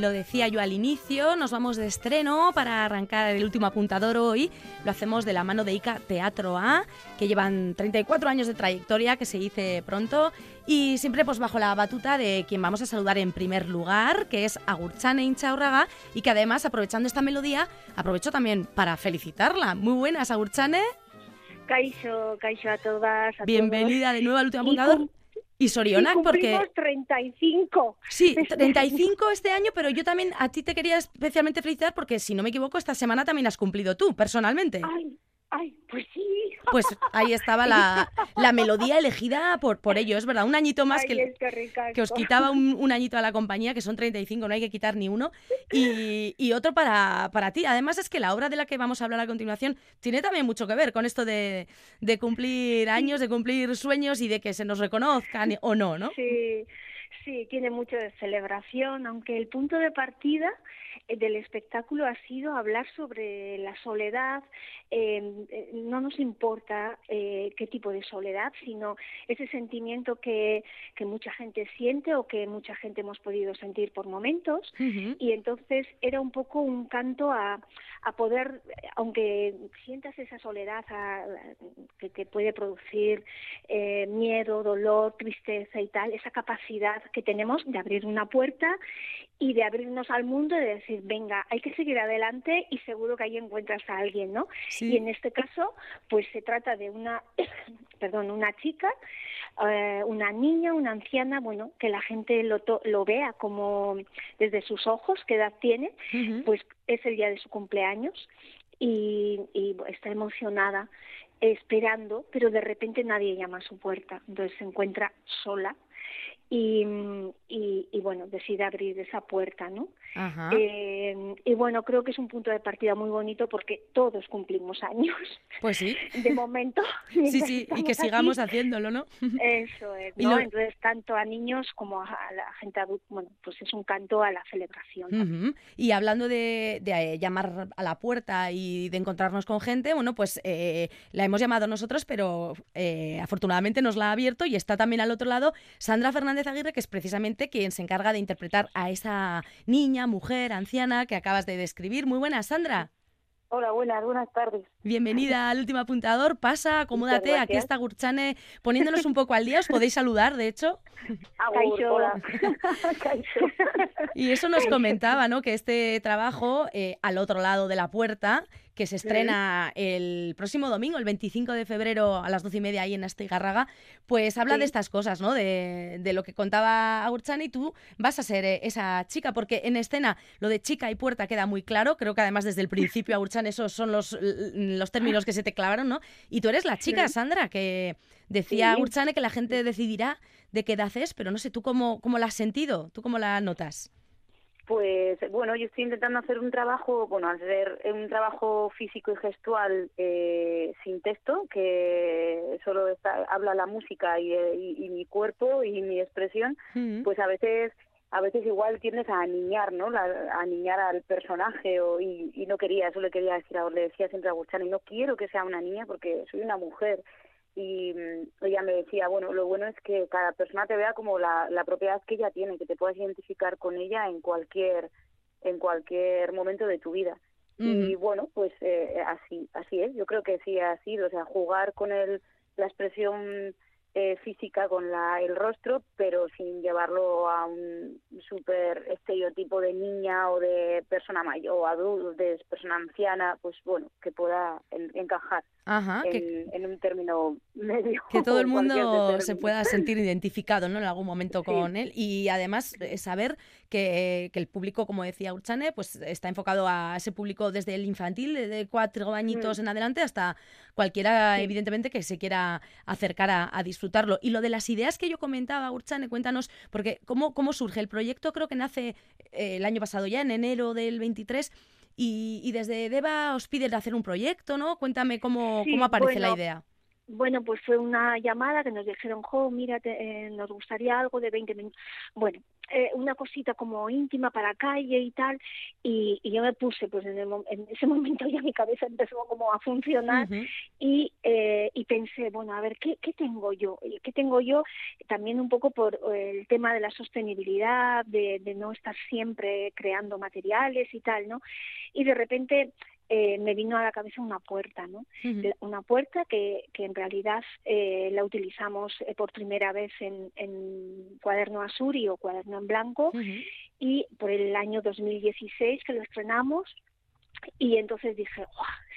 lo decía yo al inicio, nos vamos de estreno para arrancar el último apuntador hoy. Lo hacemos de la mano de ICA Teatro A, que llevan 34 años de trayectoria, que se dice pronto, y siempre pues bajo la batuta de quien vamos a saludar en primer lugar, que es Agurchane Inchaurraga, y que además, aprovechando esta melodía, aprovecho también para felicitarla. Muy buenas, Agurchane. Caixo, Caixo a todas. Bienvenida de nuevo al último apuntador. Y Sorionac, y porque... 35. Sí, 35 este año, pero yo también a ti te quería especialmente felicitar porque, si no me equivoco, esta semana también has cumplido tú, personalmente. Ay, ay, pues sí. Pues ahí estaba la, la melodía elegida por, por ello, es verdad, un añito más Ay, que, que os quitaba un, un añito a la compañía, que son 35, no hay que quitar ni uno, y, y otro para, para ti. Además es que la obra de la que vamos a hablar a continuación tiene también mucho que ver con esto de, de cumplir años, de cumplir sueños y de que se nos reconozcan o no, ¿no? Sí, sí, tiene mucho de celebración, aunque el punto de partida eh, del espectáculo ha sido hablar sobre la soledad. eh, eh, no nos importa eh, qué tipo de soledad, sino ese sentimiento que, que mucha gente siente o que mucha gente hemos podido sentir por momentos. Y entonces era un poco un canto a, a poder, aunque sientas esa soledad a- que, que puede producir eh, miedo, dolor, tristeza y tal, esa capacidad que tenemos de abrir una puerta y de abrirnos al mundo y de decir, venga, hay que seguir adelante y seguro que ahí encuentras a alguien, ¿no? Sí. Y en este caso, pues se trata de una, perdón, una chica, eh, una niña, una anciana, bueno, que la gente lo, to- lo vea como desde sus ojos, qué edad tiene, pues es el día de su cumpleaños y, y está emocionada esperando, pero de repente nadie llama a su puerta, entonces se encuentra sola y, y, y bueno, decide abrir esa puerta, ¿no? Ajá. Eh, y bueno, creo que es un punto de partida muy bonito porque todos cumplimos años, Pues sí. de momento. Sí, sí, y que aquí. sigamos haciéndolo, ¿no? Eso es, ¿no? lo- Entonces, tanto a niños como a la gente adulta, bueno, pues es un canto a la celebración. Y hablando de, de, eh, llamar a la puerta y de encontrarnos con gente, bueno, pues eh, la hemos llamado nosotros, pero eh, afortunadamente nos la ha abierto y está también al otro lado Sandra Fernández Aguirre, que es precisamente quien se encarga de interpretar a esa niña, mujer, anciana que acabas de describir. Muy buenas, Sandra. Hola, buenas, buenas tardes. Bienvenida al último apuntador. Pasa, acomódate. Aquí está Gurchane poniéndonos un poco al día. Os podéis saludar, de hecho. Y eso nos comentaba, ¿no? Que este trabajo, eh, al otro lado de la puerta, que se estrena el próximo domingo, el 25 de febrero a las doce y media ahí en Astigarraga, pues habla Sí. de estas cosas, ¿no? De, de lo que contaba Agurchani y tú vas a ser eh, esa chica, porque en escena lo de chica y puerta queda muy claro, creo que además desde el principio, Agurchan, esos son los, los términos que se te clavaron, ¿no? Y tú eres la chica, Sandra, que decía Sí. Agurchane que la gente decidirá de qué edad es, pero no sé, ¿tú cómo, cómo la has sentido? ¿Tú cómo la notas? Pues bueno, yo estoy intentando hacer un trabajo, bueno, hacer un trabajo físico y gestual eh, sin texto, que solo está, habla la música y, eh, y- y mi cuerpo y mi expresión, pues a veces a veces igual tiendes a aniñar, ¿no? La, a aniñar al personaje o, y, y no quería, eso le quería decir, a- le decía siempre a y no quiero que sea una niña porque soy una mujer. Y mm, ella me decía, bueno, lo bueno es que cada persona te vea como la, la propiedad que ella tiene, que te puedas identificar con ella en cualquier en cualquier momento de tu vida. Y bueno, pues eh, así así es. Yo creo que sí ha sido, o sea, jugar con el, la expresión eh, física, con la, el rostro, pero sin llevarlo a un súper estereotipo de niña o de persona mayor o adulto, de persona anciana, pues bueno, que pueda en- encajar Ajá, que, en, en un término medio. que todo el mundo se pueda sentir identificado ¿no? en algún momento Sí. con él y además eh, saber que, que el público, como decía Urchane, pues está enfocado a ese público desde el infantil, de cuatro añitos Mm. en adelante, hasta cualquiera, Sí. evidentemente, que se quiera acercar a, a disfrutarlo. Y lo de las ideas que yo comentaba, Urchane, cuéntanos, porque ¿cómo, cómo surge el proyecto? Creo que nace eh, el año pasado ya, en enero del 23. Y, y desde Deva os piden hacer un proyecto, ¿no? Cuéntame cómo, Sí, cómo aparece la idea. Bueno, pues fue una llamada que nos dijeron, jo, mira, eh, nos gustaría algo de 20 minutos. Bueno, eh, una cosita como íntima para calle y tal, y, yo me puse, pues en, ese momento ya mi cabeza empezó como a funcionar y, eh, y pensé, bueno, a ver, ¿qué, ¿qué tengo yo? ¿Qué tengo yo? También un poco por el tema de la sostenibilidad, de, de no estar siempre creando materiales y tal, ¿no? Y de repente eh, me vino a la cabeza una puerta, ¿no? Una puerta que, que en realidad eh, la utilizamos eh, por primera vez en, en cuaderno azul o cuaderno en blanco y por el año 2016 que lo estrenamos y entonces dije,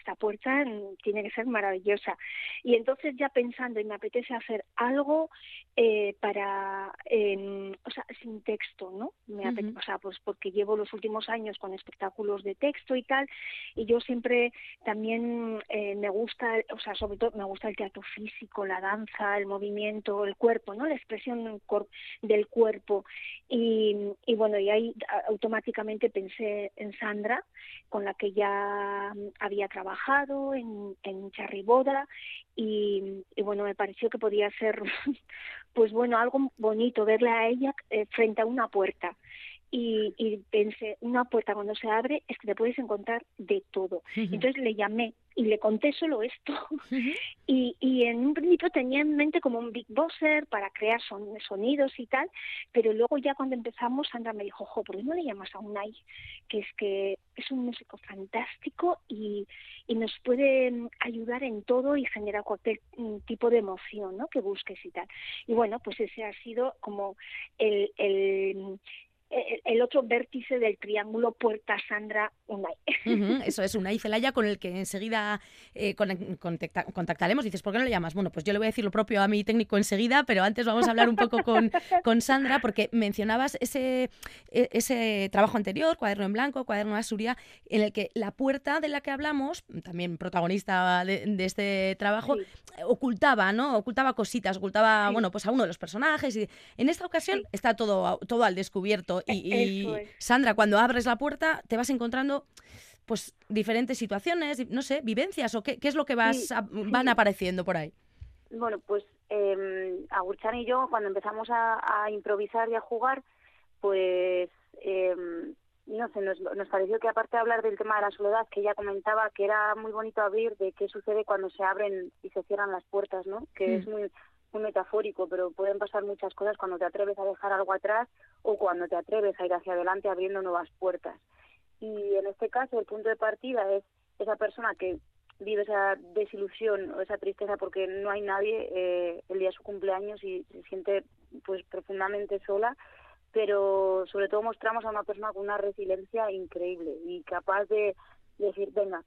esta puerta tiene que ser maravillosa. Y entonces ya pensando, y me apetece hacer algo eh, para, eh, o sea, sin texto, ¿no? Me O sea, pues porque llevo los últimos años con espectáculos de texto y tal, y yo siempre también eh, me gusta, o sea, sobre todo me gusta el teatro físico, la danza, el movimiento, el cuerpo, ¿no? La expresión del cuerpo. Y, y bueno, y ahí automáticamente pensé en Sandra, con la que ya había trabajado en, en Charriboda y, y bueno, me pareció que podía ser pues bueno, algo bonito verla a ella eh, frente a una puerta y, y, pensé, una puerta cuando se abre es que te puedes encontrar de todo. Entonces le llamé y le conté solo esto. y, y en un principio tenía en mente como un big bosser para crear son, sonidos y tal, pero luego ya cuando empezamos, Sandra me dijo, jo, ¿por qué no le llamas a Unai? Que es que es un músico fantástico y, y nos puede mm, ayudar en todo y generar cualquier mm, tipo de emoción ¿no? que busques y tal. Y bueno, pues ese ha sido como el, el el otro vértice del triángulo Puerta Sandra Unai. eso es Unai Celaya con el que enseguida eh, contactaremos. Dices, ¿por qué no le llamas? Bueno, pues yo le voy a decir lo propio a mi técnico enseguida, pero antes vamos a hablar un poco con, con Sandra, porque mencionabas ese, e, ese trabajo anterior, Cuaderno en Blanco, Cuaderno Asuria, en el que la puerta de la que hablamos, también protagonista de, este trabajo, ocultaba, ¿no? Ocultaba cositas, ocultaba, bueno, pues a uno de los personajes. Y en esta ocasión está todo, todo al descubierto. Y, Sandra, cuando abres la puerta te vas encontrando pues diferentes situaciones, no sé, vivencias o qué, qué es lo que vas van apareciendo por ahí. Bueno, pues eh, Agurchan y yo cuando empezamos a, improvisar y a jugar, pues em, no sé, nos, nos, pareció que aparte de hablar del tema de la soledad, que ella comentaba que era muy bonito abrir de qué sucede cuando se abren y se cierran las puertas, ¿no? Que mm. es muy muy metafórico, pero pueden pasar muchas cosas cuando te atreves a dejar algo atrás o cuando te atreves a ir hacia adelante abriendo nuevas puertas. Y en este caso el punto de partida es esa persona que vive esa desilusión o esa tristeza porque no hay nadie eh, el día de su cumpleaños y se siente pues profundamente sola pero sobre todo mostramos a una persona con una resiliencia increíble y capaz de decir venga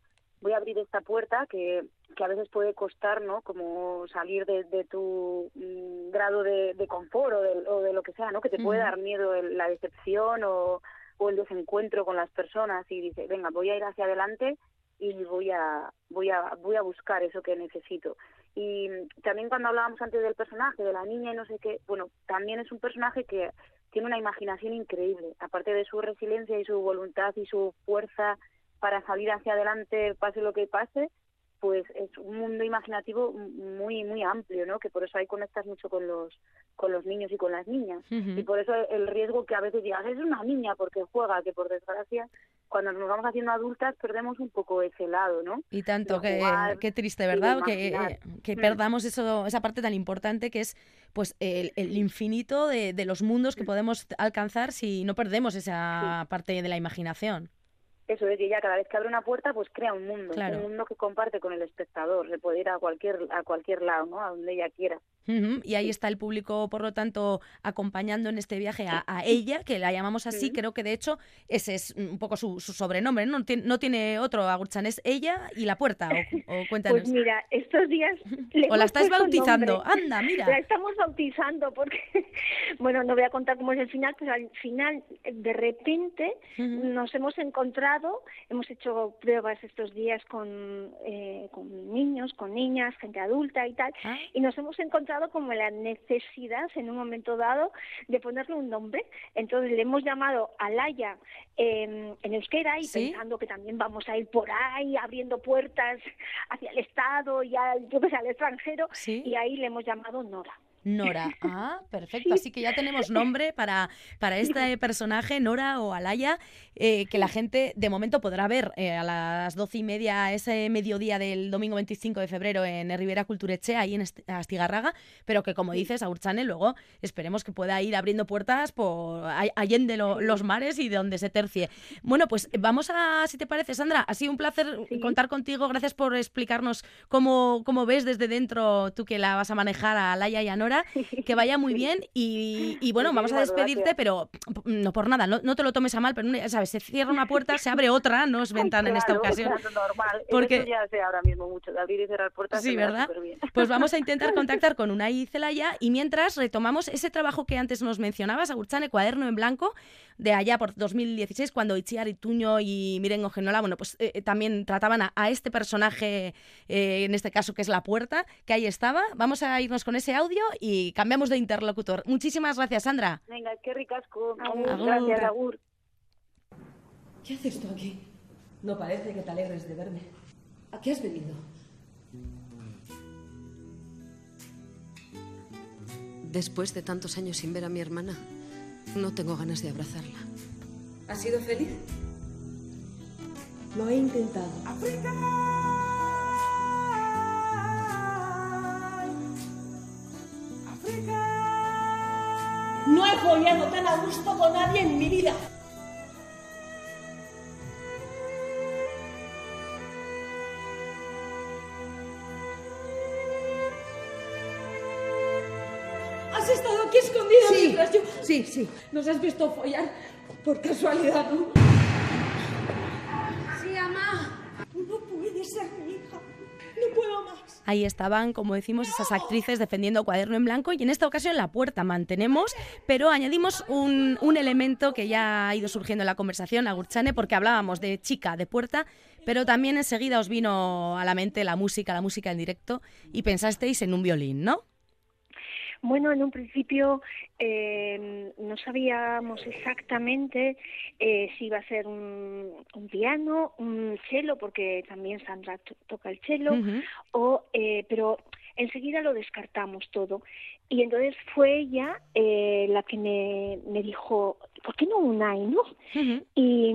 voy a abrir esta puerta que, que a veces puede costar, ¿no? Como salir de, de tu mm, grado de, de confort o de, o de, lo que sea, ¿no? Que te puede dar miedo la decepción o, o el desencuentro con las personas y dice, venga, voy a ir hacia adelante y voy a voy a voy a buscar eso que necesito y también cuando hablábamos antes del personaje de la niña y no sé qué bueno también es un personaje que tiene una imaginación increíble aparte de su resiliencia y su voluntad y su fuerza para salir hacia adelante pase lo que pase, pues es un mundo imaginativo muy muy amplio, ¿no? Que por eso ahí conectas mucho con los con los niños y con las niñas. Y por eso el riesgo que a veces digas, es una niña porque juega, que por desgracia cuando nos vamos haciendo adultas perdemos un poco ese lado, ¿no? Y tanto, que, qué triste, ¿verdad? Que, que, mm. perdamos eso, esa parte tan importante que es pues el, el infinito de, de, los mundos que mm. podemos alcanzar si no perdemos esa parte de la imaginación eso es que ella cada vez que abre una puerta pues crea un mundo un mundo que comparte con el espectador se puede ir a cualquier a cualquier lado no a donde ella quiera y ahí está el público, por lo tanto, acompañando en este viaje a, ella, que la llamamos así, creo que de hecho ese es un poco su, sobrenombre, ¿no? no tiene otro, Agurchan, es ella y la puerta, o, cuéntanos. Pues mira, estos días... o la estáis bautizando, anda, mira. La estamos bautizando porque, bueno, no voy a contar cómo es el final, pero al final, de repente, nos hemos encontrado, hemos hecho pruebas estos días con, eh, con niños, con niñas, gente adulta y tal, ah. y nos hemos encontrado como la necesidad en un momento dado de ponerle un nombre. Entonces le hemos llamado Alaya en euskera y pensando que también vamos a ir por ahí abriendo puertas hacia el Estado y al, yo al extranjero y ahí le hemos llamado Nora. Nora. Ah, perfecto. Así que ya tenemos nombre para, para este personaje, Nora o Alaya, eh, que la gente de momento podrá ver eh, a las doce y media, ese mediodía del domingo 25 de febrero en Rivera Cultureche, ahí en Astigarraga, pero que como dices, a Urchane luego esperemos que pueda ir abriendo puertas por allende los mares y de donde se tercie. Bueno, pues vamos a, si te parece, Sandra, ha sido un placer contar contigo. Gracias por explicarnos cómo, cómo ves desde dentro tú que la vas a manejar a Alaya y a Nora que vaya muy bien y, bueno, vamos a despedirte, pero no por nada, no, te lo tomes a mal, pero sabes, se cierra una puerta, se abre otra, no es ventana en esta ocasión. normal. Porque ya sé ahora mismo mucho, de abrir y cerrar puertas. Sí, ¿verdad? Pues vamos a intentar contactar con Unai Celaya y mientras retomamos ese trabajo que antes nos mencionabas, Agurchane, cuaderno en blanco, de allá por 2016, cuando Itziar Ituño y Miren Ogenola, bueno, pues eh, eh, también trataban a, este personaje, eh, en este caso que es la puerta, que ahí estaba. Vamos a irnos con ese audio y cambiamos de interlocutor. Muchísimas gracias, Sandra. Venga, qué ricasco. Gracias, Agur. ¿Qué haces tú aquí? No parece que te alegres de verme. ¿A qué has venido? Después de tantos años sin ver a mi hermana, no tengo ganas de abrazarla. ¿Has sido feliz? Lo he intentado. ¡África! ¡África! No he follado tan a gusto con nadie en mi vida. Sí. ¿Nos has visto follar por casualidad, no? Sí, mamá. No puede ser mi hija. No puedo más. Ahí estaban, como decimos, esas actrices defendiendo cuaderno en blanco y en esta ocasión la puerta mantenemos, pero añadimos un, un elemento que ya ha ido surgiendo en la conversación, Agurchane, porque hablábamos de chica, de puerta, pero también enseguida os vino a la mente la música, la música en directo y pensasteis en un violín, ¿no? Bueno, en un principio eh, no sabíamos exactamente eh, si iba a ser un, piano, un cello, porque también Sandra toca el cello, o, eh, pero enseguida lo descartamos todo. Y entonces fue ella eh, la que me, me dijo, ¿por qué no Unai, no? y,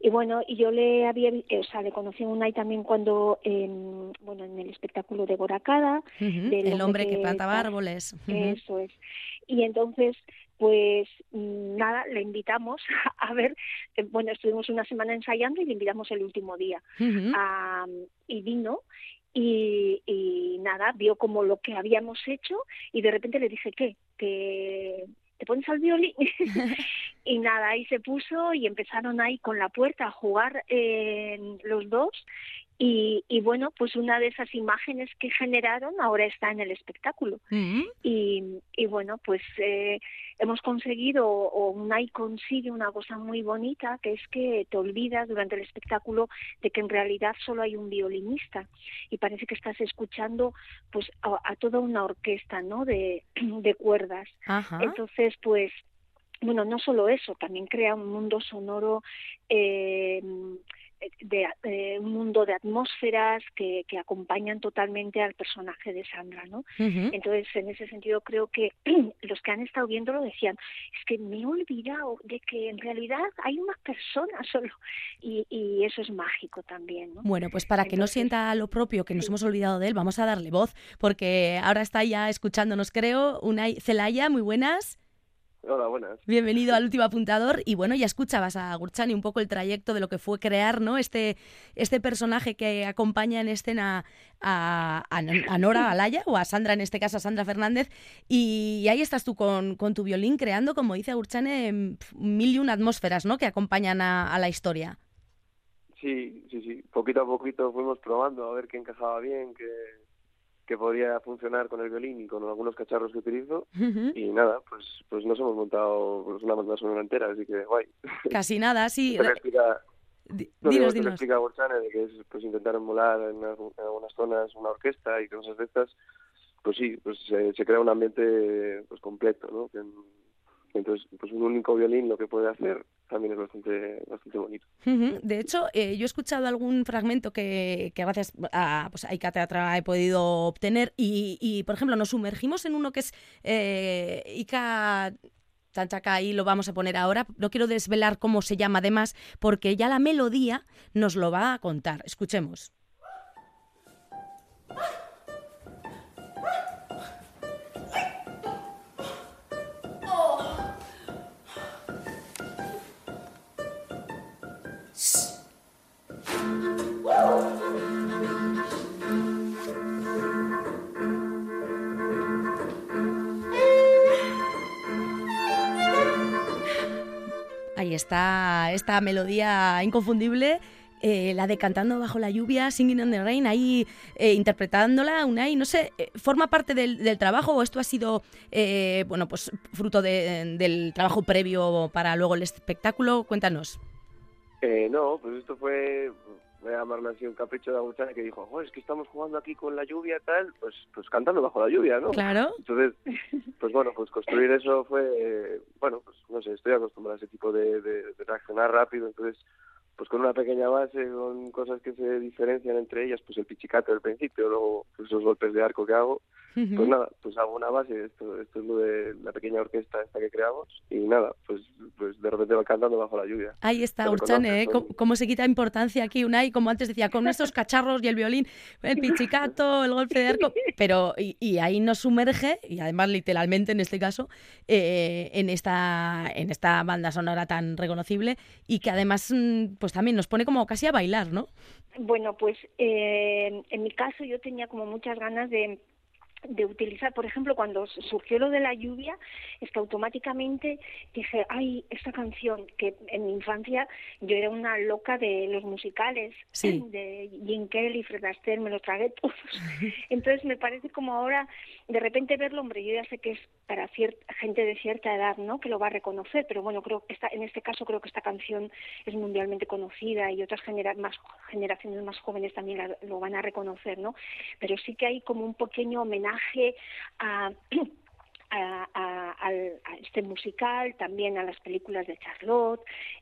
y, bueno, y yo le había, o sea, le conocí a Unai también cuando, en, bueno, en el espectáculo de Boracada. el hombre que, plantaba árboles. Eso es. Y entonces, pues nada, le invitamos a ver, eh, bueno, estuvimos una semana ensayando y le invitamos el último día. a, y vino y, nada, vio como lo que habíamos hecho y de repente le dije, ¿qué? ¿Te, te pones al violín? y nada, ahí se puso y empezaron ahí con la puerta a jugar eh, los dos y, y, bueno, pues una de esas imágenes que generaron ahora está en el espectáculo. Mm. y, y, bueno, pues eh, hemos conseguido, o Unai consigue una cosa muy bonita, que es que te olvidas durante el espectáculo de que en realidad solo hay un violinista y parece que estás escuchando pues a, toda una orquesta, ¿no? De, de cuerdas. Entonces, pues bueno, no solo eso, también crea un mundo sonoro eh, de, un mundo de atmósferas que, que, acompañan totalmente al personaje de Sandra, ¿no? Entonces, en ese sentido, creo que los que han estado viéndolo decían, es que me he olvidado de que en realidad hay una persona solo y, y eso es mágico también, ¿no? Bueno, pues para que no sienta lo propio que nos hemos olvidado de él, vamos a darle voz, porque ahora está ya escuchándonos, creo, una Celaya, muy buenas. Hola, buenas. Bienvenido al último apuntador. Y bueno, ya escuchabas a Gurchani un poco el trayecto de lo que fue crear, ¿no? Este, este personaje que acompaña en escena a, a, Nora Alaya, o a Sandra, en este caso a Sandra Fernández. Y, ahí estás tú con, con, tu violín creando, como dice Gurchane, mil y una atmósferas, ¿no? Que acompañan a, la historia. Sí, sí, sí. Poquito a poquito fuimos probando a ver qué encajaba bien, qué que podría funcionar con el violín y con algunos cacharros que utilizo y nada, pues pues nos hemos montado pues, una banda sonora entera, así que guay. Casi nada, sí. Se explica, no, dinos, dinos. explica Borsane de que es pues intentar emular en, algunas zonas una orquesta y cosas de estas, pues sí, pues se, crea un ambiente pues completo, ¿no? Entonces, pues un único violín lo que puede hacer también es bastante, bastante bonito. De hecho, eh, yo he escuchado algún fragmento que, gracias a, pues, a Teatra he podido obtener y, por ejemplo, nos sumergimos en uno que es eh, Ica Tanchaca y lo vamos a poner ahora. No quiero desvelar cómo se llama además, porque ya la melodía nos lo va a contar. Escuchemos. Está esta melodía inconfundible. Eh, la de Cantando bajo la lluvia, Singing in the Rain, ahí eh, interpretándola, Unai, no sé, eh, ¿forma parte del, trabajo o esto ha sido, bueno, pues fruto del trabajo previo para luego el espectáculo? Cuéntanos. no, pues esto fue voy a llamarlo así un capricho de Agustana que dijo, oh, es que estamos jugando aquí con la lluvia tal, pues pues cantando bajo la lluvia, ¿no? Claro. Entonces, pues bueno, pues construir eso fue, bueno, pues no sé, estoy acostumbrado a ese tipo de, de, de reaccionar rápido, entonces pues con una pequeña base, con cosas que se diferencian entre ellas, pues el pichicato del principio, luego pues, esos golpes de arco que hago, pues nada, pues hago una base, esto, esto es lo de la pequeña orquesta esta que creamos, y nada, pues, pues de repente va cantando bajo la lluvia. Ahí está, Urchane, ¿eh? ¿Cómo, se quita importancia aquí Unai, como antes decía, con estos cacharros y el violín, el pichicato, el golpe de arco, pero y, ahí nos sumerge, y además literalmente en este caso, eh, en, esta, en esta banda sonora tan reconocible, y que además mm, pues también nos pone como casi a bailar, ¿no? Bueno, pues eh, en mi caso yo tenía como muchas ganas de de utilizar, por ejemplo, cuando surgió lo de la lluvia, es que automáticamente dije, ay, esta canción, que en mi infancia yo era una loca de los musicales, de Jim Kelly, Fred Astaire, me lo tragué todos. Entonces me parece como ahora, de repente verlo, hombre, yo ya sé que es para cierta, gente de cierta edad, ¿no? Que lo va a reconocer, pero bueno, creo que esta, en este caso creo que esta canción es mundialmente conocida y otras genera más, generaciones más jóvenes también lo van a reconocer, ¿no? Pero sí que hay como un pequeño homenaje a a, este musical, también a las películas de Charlotte,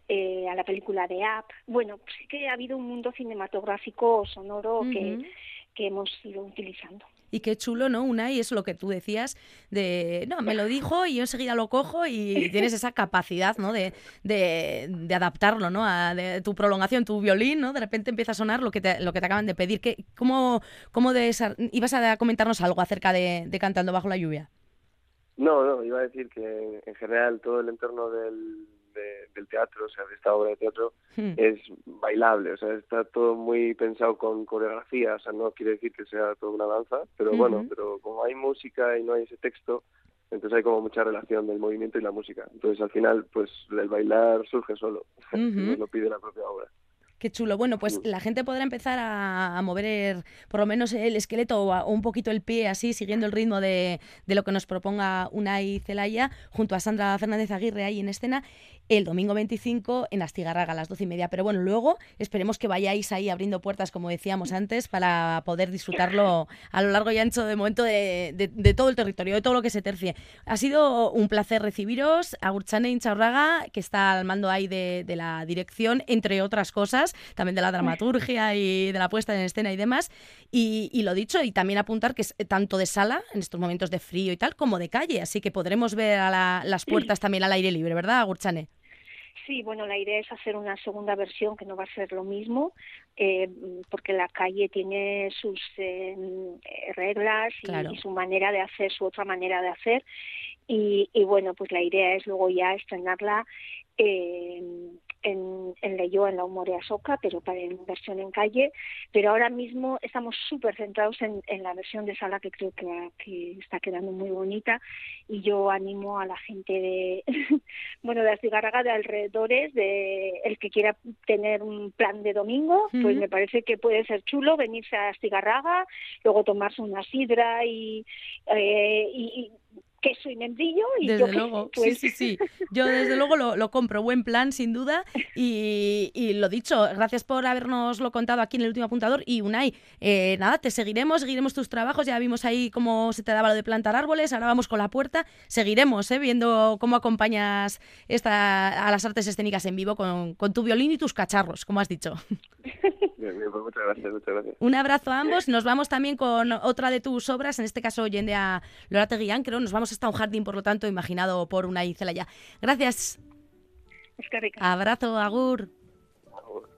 eh, a la película de App. Bueno, sí que ha habido un mundo cinematográfico sonoro que, que hemos ido utilizando. Y qué chulo, ¿no? Una, y es lo que tú decías, de, no, me lo dijo y yo enseguida lo cojo y tienes esa capacidad, ¿no? De, de, de adaptarlo, ¿no? A de tu prolongación, tu violín, ¿no? De repente empieza a sonar lo que te, lo que te acaban de pedir. ¿Qué, ¿Cómo, cómo de ibas a comentarnos algo acerca de, de Cantando bajo la lluvia? No, no, iba a decir que en general todo el entorno del, del teatro, o sea, de esta obra de teatro, hmm. es bailable, o sea, está todo muy pensado con coreografía, o sea, no quiere decir que sea toda una danza, pero bueno, pero como hay música y no hay ese texto, entonces hay como mucha relación del movimiento y la música. Entonces al final, pues el bailar surge solo, uh lo pide la propia obra. Qué chulo. Bueno, pues la gente podrá empezar a, mover por lo menos el esqueleto o, un poquito el pie así, siguiendo el ritmo de, de, lo que nos proponga Unai Celaya, junto a Sandra Fernández Aguirre ahí en escena el domingo 25 en Astigarraga a las doce y media. Pero bueno, luego esperemos que vayáis ahí abriendo puertas, como decíamos antes, para poder disfrutarlo a lo largo y ancho de momento de, todo el territorio, de todo lo que se tercie. Ha sido un placer recibiros a Urchane Inchaurraga, que está al mando ahí de, la dirección, entre otras cosas, también de la dramaturgia y de la puesta en escena y demás. Y, lo dicho, y también apuntar que es tanto de sala, en estos momentos de frío y tal, como de calle. Así que podremos ver a las puertas también al aire libre, ¿verdad, Urchane? Sí, bueno, la idea es hacer una segunda versión que no va a ser lo mismo, eh, porque la calle tiene sus eh, reglas y, su manera de hacer, su otra manera de hacer. Y, y bueno, pues la idea es luego ya estrenarla eh, en, en Leyó, en la Humorea Soca, pero para en versión en calle. Pero ahora mismo estamos súper centrados en, en, la versión de sala que creo que, que, está quedando muy bonita. Y yo animo a la gente de, bueno, de Astigarraga, de alrededores, de el que quiera tener un plan de domingo, pues me parece que puede ser chulo venirse a Astigarraga, luego tomarse una sidra y, eh, y queso y membrillo y desde luego, sí, pues sí, sí. Yo desde luego lo, compro, buen plan, sin duda. Y, lo dicho, gracias por habernoslo contado aquí en el último apuntador. Y Unai, eh, nada, te seguiremos, seguiremos tus trabajos. Ya vimos ahí cómo se te daba lo de plantar árboles, ahora vamos con la puerta. Seguiremos eh, viendo cómo acompañas esta, a las artes escénicas en vivo con, con tu violín y tus cacharros, como has dicho. Pues muchas gracias, muchas gracias. Un abrazo a ambos. Nos vamos también con otra de tus obras, en este caso Yende a Lorate Guillán, creo. Nos vamos hasta un jardín, por lo tanto, imaginado por una ya. Gracias. Es que Abrazo, Agur. agur.